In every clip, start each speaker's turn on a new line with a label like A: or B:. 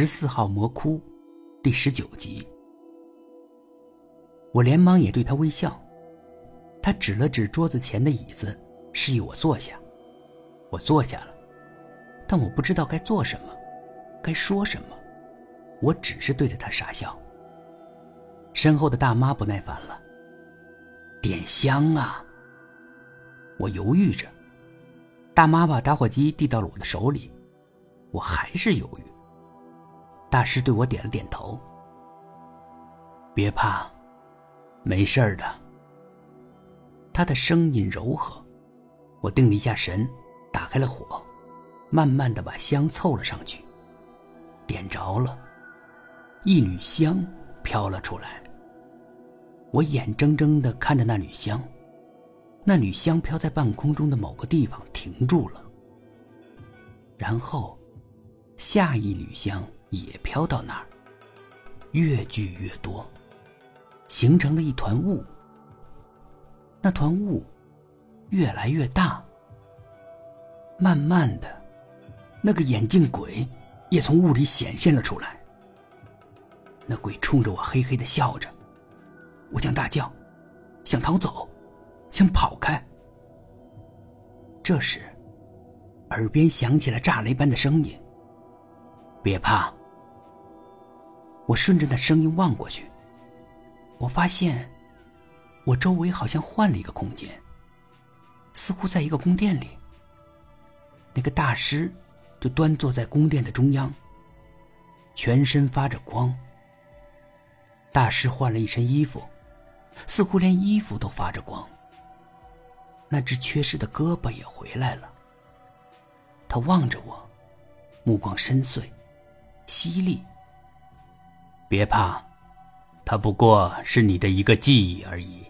A: 十四号魔窟，第十九集。我连忙也对他微笑，他指了指桌子前的椅子，示意我坐下。我坐下了，但我不知道该做什么，该说什么，我只是对着他傻笑。身后的大妈不耐烦了：“点香啊！”我犹豫着，大妈把打火机递到了我的手里，我还是犹豫。大师对我点了点头。别怕，没事的。他的声音柔和，我定了一下神，打开了火，慢慢的把香凑了上去，点着了，一缕香飘了出来。我眼睁睁的看着那缕香，那缕香飘在半空中的某个地方停住了，然后，下一缕香。也飘到那儿，越聚越多，形成了一团雾。那团雾越来越大，慢慢的，那个眼镜鬼也从雾里显现了出来。那鬼冲着我嘿嘿的笑着，我想大叫，想逃走，想跑开。这时，耳边响起了炸雷般的声音：“别怕。”我顺着那声音望过去，我发现，我周围好像换了一个空间，似乎在一个宫殿里。那个大师就端坐在宫殿的中央，全身发着光。大师换了一身衣服，似乎连衣服都发着光。那只缺失的胳膊也回来了。他望着我，目光深邃、犀利。别怕，它不过是你的一个记忆而已。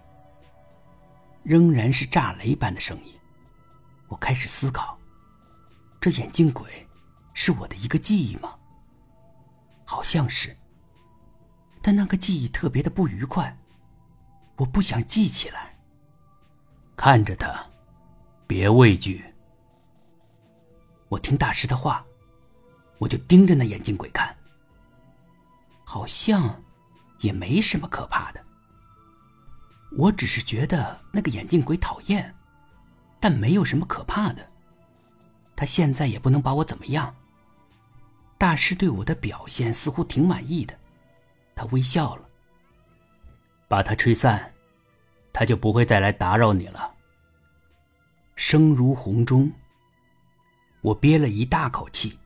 A: 仍然是炸雷般的声音。我开始思考：这眼镜鬼是我的一个记忆吗？好像是。但那个记忆特别的不愉快，我不想记起来。看着他，别畏惧。我听大师的话，我就盯着那眼镜鬼看。好像也没什么可怕的。我只是觉得那个眼镜鬼讨厌，但没有什么可怕的。他现在也不能把我怎么样。大师对我的表现似乎挺满意的，他微笑了。把它吹散，他就不会再来打扰你了。声如洪钟。我憋了一大口气，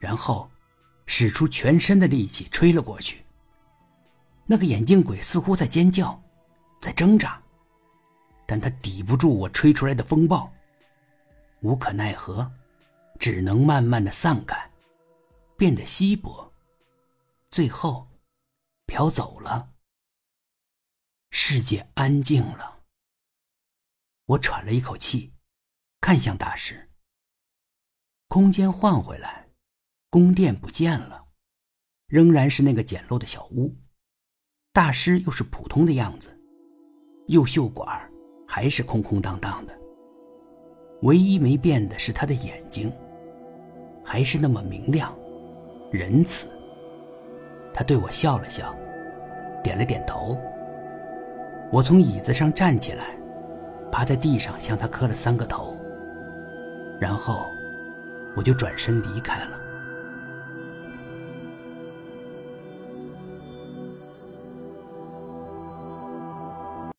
A: 然后。使出全身的力气吹了过去。那个眼镜鬼似乎在尖叫，在挣扎，但他抵不住我吹出来的风暴，无可奈何，只能慢慢的散开，变得稀薄，最后飘走了。世界安静了。我喘了一口气，看向大师。空间换回来。宫殿不见了，仍然是那个简陋的小屋。大师又是普通的样子，右袖管还是空空荡荡的。唯一没变的是他的眼睛，还是那么明亮、仁慈。他对我笑了笑，点了点头。我从椅子上站起来，趴在地上向他磕了三个头，然后我就转身离开了。